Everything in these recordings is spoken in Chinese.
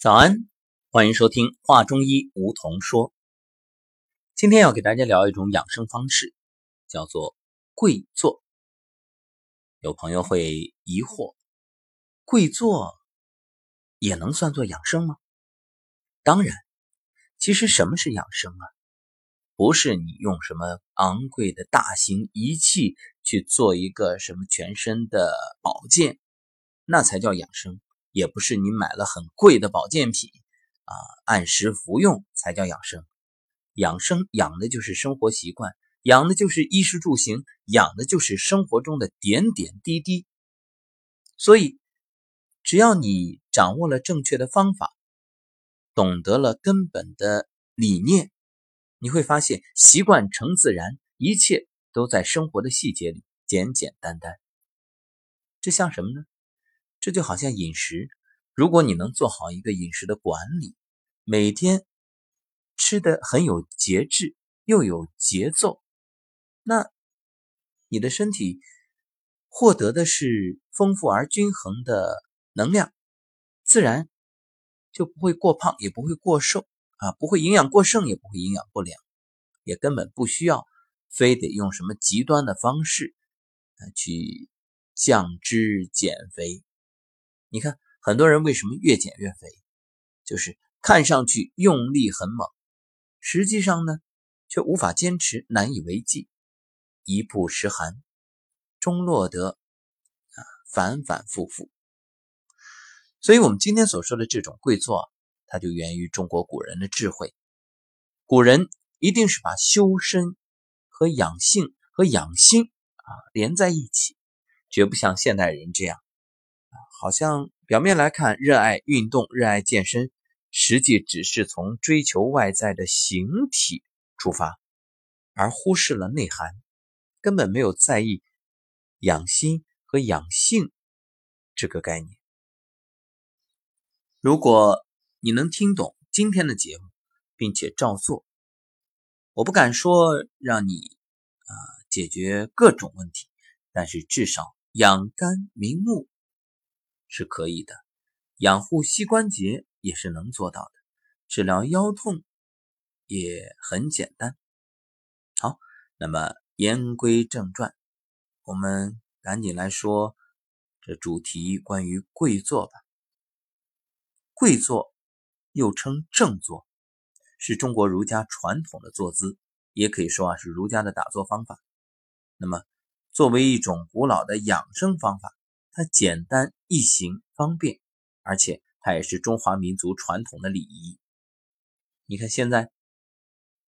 早安，欢迎收听《话中医》，梧桐说。今天要给大家聊一种养生方式，叫做跪坐。有朋友会疑惑，跪坐也能算作养生吗？当然，其实什么是养生啊？不是你用什么昂贵的大型仪器去做一个什么全身的保健，那才叫养生。也不是你买了很贵的保健品啊，按时服用才叫养生。养生养的就是生活习惯，养的就是衣食住行，养的就是生活中的点点滴滴。所以，只要你掌握了正确的方法，懂得了根本的理念，你会发现习惯成自然，一切都在生活的细节里简简单单。这像什么呢？这就好像饮食，如果你能做好一个饮食的管理，每天吃的很有节制又有节奏，那你的身体获得的是丰富而均衡的能量，自然就不会过胖，也不会过瘦啊，不会营养过剩，也不会营养过量，也根本不需要非得用什么极端的方式去降脂减肥。你看，很多人为什么越减越肥？就是看上去用力很猛，实际上呢，却无法坚持，难以为继，一步十寒，终落得啊反反复复。所以，我们今天所说的这种跪坐，它就源于中国古人的智慧。古人一定是把修身和养性和养心啊连在一起，绝不像现代人这样。好像表面来看，热爱运动、热爱健身，实际只是从追求外在的形体出发，而忽视了内涵，根本没有在意养心和养性这个概念。如果你能听懂今天的节目，并且照做，我不敢说让你啊解决各种问题，但是至少养肝明目。是可以的，养护膝关节也是能做到的，治疗腰痛也很简单。好，那么言归正传，我们赶紧来说这主题关于跪坐吧。跪坐又称正坐，是中国儒家传统的坐姿，也可以说啊是儒家的打坐方法。那么作为一种古老的养生方法。它简单易行方便，而且它也是中华民族传统的礼仪。你看，现在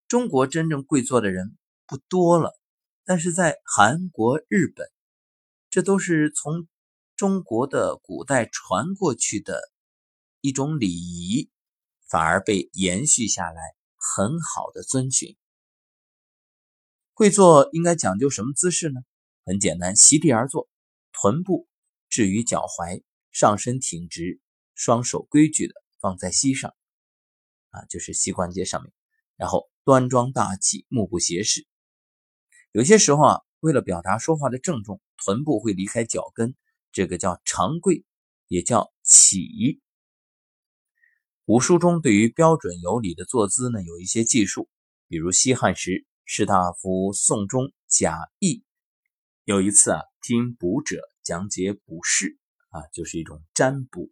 中国真正跪坐的人不多了，但是在韩国、日本，这都是从中国的古代传过去的一种礼仪，反而被延续下来，很好的遵循。跪坐应该讲究什么姿势呢？很简单，席地而坐，臀部。置于脚踝，上身挺直，双手规矩的放在膝上，啊，就是膝关节上面，然后端庄大气，目不斜视。有些时候啊，为了表达说话的郑重，臀部会离开脚跟，这个叫长跪，也叫起。古书中对于标准有礼的坐姿呢，有一些记述，比如西汉时士大夫宋忠贾谊有一次啊，听卜者。讲解卜筮啊，就是一种占卜。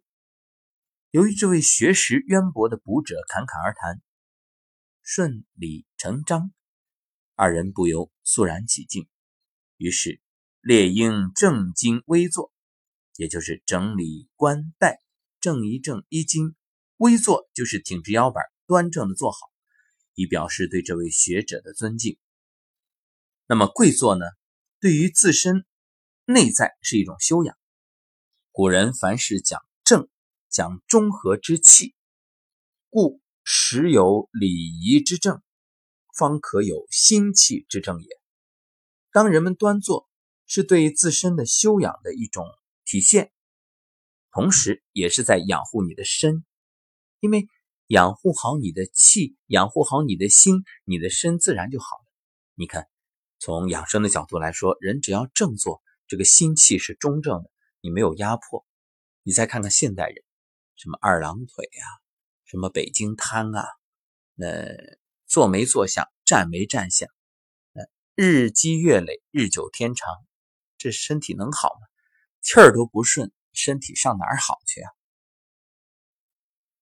由于这位学识渊博的卜者侃侃而谈，顺理成章，二人不由肃然起敬。于是列应正襟危坐，也就是整理冠带，正一正衣襟。危坐就是挺直腰板，端正的坐好，以表示对这位学者的尊敬。那么跪坐呢？对于自身。内在是一种修养。古人凡事讲正，讲中和之气，故时有礼仪之正，方可有心气之正也。当人们端坐，是对自身的修养的一种体现，同时也是在养护你的身。因为养护好你的气，养护好你的心，你的身自然就好了。你看，从养生的角度来说，人只要正坐。这个心气是中正的，你没有压迫。你再看看现代人，什么二郎腿呀，什么北京瘫啊，那坐没坐相，站没站相，日积月累，日久天长，这身体能好吗？气儿都不顺，身体上哪儿好去啊？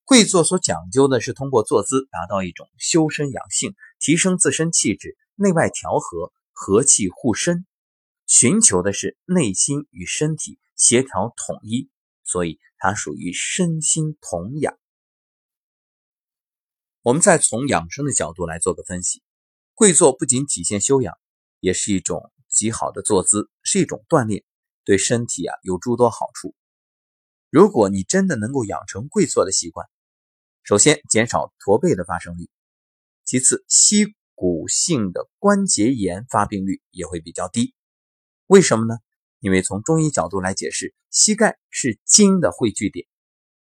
跪坐所讲究的是通过坐姿达到一种修身养性、提升自身气质、内外调和、和气护身，寻求的是内心与身体协调统一，所以它属于身心同养。我们再从养生的角度来做个分析，跪坐不仅体现修养，也是一种极好的坐姿，是一种锻炼，对身体啊有诸多好处。如果你真的能够养成跪坐的习惯，首先，减少驼背的发生率；其次，膝骨性的关节炎发病率也会比较低。为什么呢？因为从中医角度来解释，膝盖是筋的汇聚点，《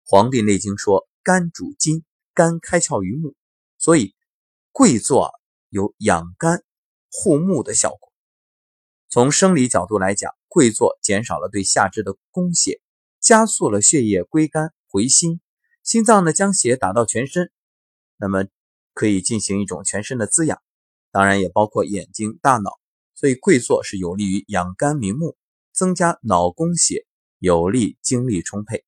黄帝内经》说肝主筋，肝开窍于目，所以跪坐有养肝护目的效果。从生理角度来讲，跪坐减少了对下肢的供血，加速了血液归肝回心。心脏呢，将血打到全身，那么可以进行一种全身的滋养，当然也包括眼睛、大脑。所以跪坐是有利于养肝明目，增加脑供血，有利精力充沛。《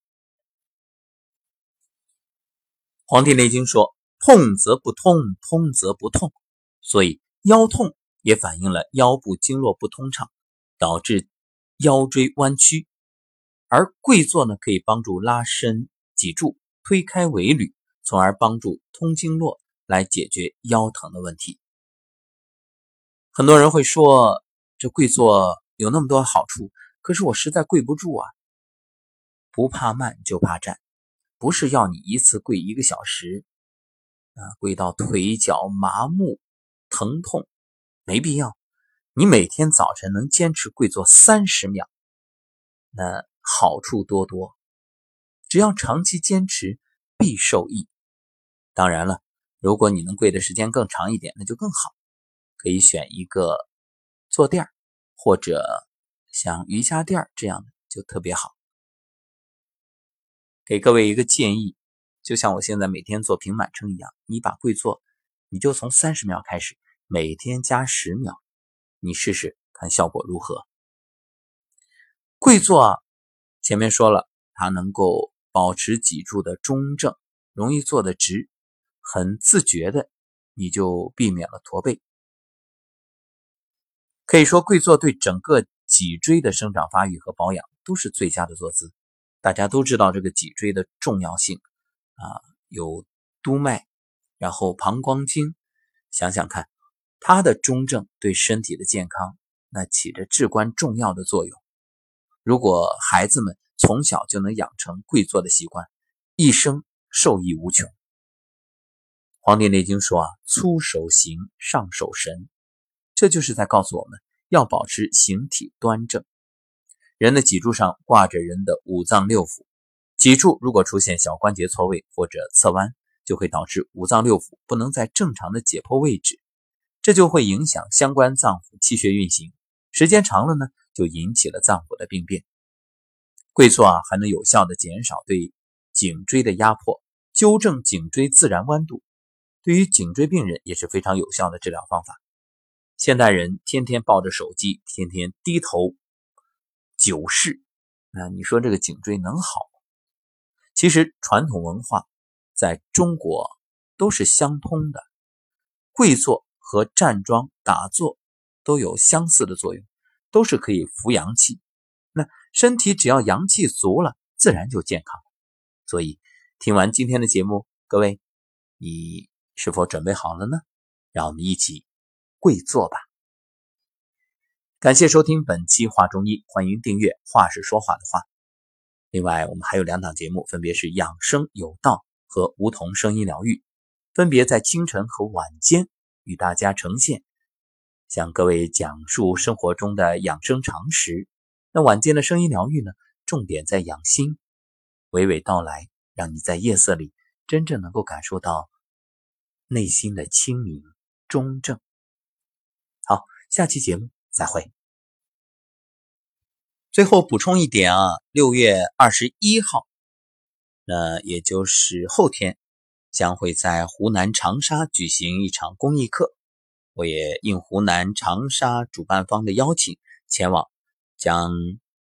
黄帝内经》说：“痛则不通，通则不痛。”所以腰痛也反映了腰部经络不通畅，导致腰椎弯曲。而跪坐呢，可以帮助拉伸脊柱。推开尾闾，从而帮助通经络，来解决腰疼的问题。很多人会说，这跪坐有那么多好处，可是我实在跪不住啊！不怕慢就怕站，不是要你一次跪一个小时，啊，跪到腿脚麻木、疼痛，没必要。你每天早晨能坚持跪坐三十秒，那好处多多。只要长期坚持，必受益。当然了，如果你能跪的时间更长一点，那就更好。可以选一个坐垫或者像瑜伽垫这样的，就特别好。给各位一个建议，就像我现在每天做平板撑一样，你把跪坐，你就从三十秒开始，每天加十秒，你试试看效果如何。跪坐，前面说了，它能够。保持脊柱的中正，容易坐得直，很自觉的，你就避免了驼背。可以说，跪坐对整个脊椎的生长发育和保养都是最佳的坐姿。大家都知道这个脊椎的重要性啊，有督脉，然后膀胱经，想想看，它的中正对身体的健康那起着至关重要的作用。如果孩子们，从小就能养成跪坐的习惯，一生受益无穷。《黄帝内经》说啊，粗手行，上手神，这就是在告诉我们要保持形体端正。人的脊柱上挂着人的五脏六腑，脊柱如果出现小关节错位或者侧弯，就会导致五脏六腑不能在正常的解剖位置，这就会影响相关脏腑气血运行。时间长了呢，就引起了脏腑的病变。跪坐啊，还能有效的减少对颈椎的压迫，纠正颈椎自然弯度，对于颈椎病人也是非常有效的治疗方法。现代人天天抱着手机，天天低头久视，那你说这个颈椎能好？其实传统文化在中国都是相通的，跪坐和站桩打坐都有相似的作用，都是可以扶阳气。那身体只要阳气足了，自然就健康。所以，听完今天的节目，各位，你是否准备好了呢？让我们一起跪坐吧。感谢收听本期《话中医》，欢迎订阅《话是说话的话》。另外，我们还有两档节目，分别是《养生有道》和《梧桐声音疗愈》，分别在清晨和晚间与大家呈现，向各位讲述生活中的养生常识。那晚间的声音疗愈呢？重点在养心，娓娓道来，让你在夜色里真正能够感受到内心的清明中正。下期节目再会。最后补充一点啊，六月二十一号，那也就是后天，将会在湖南长沙举行一场公益课，我也应湖南长沙主办方的邀请前往，将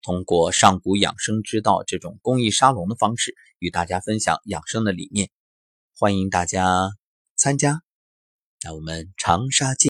通过上古养生之道这种公益沙龙的方式与大家分享养生的理念，欢迎大家参加。那我们长沙见。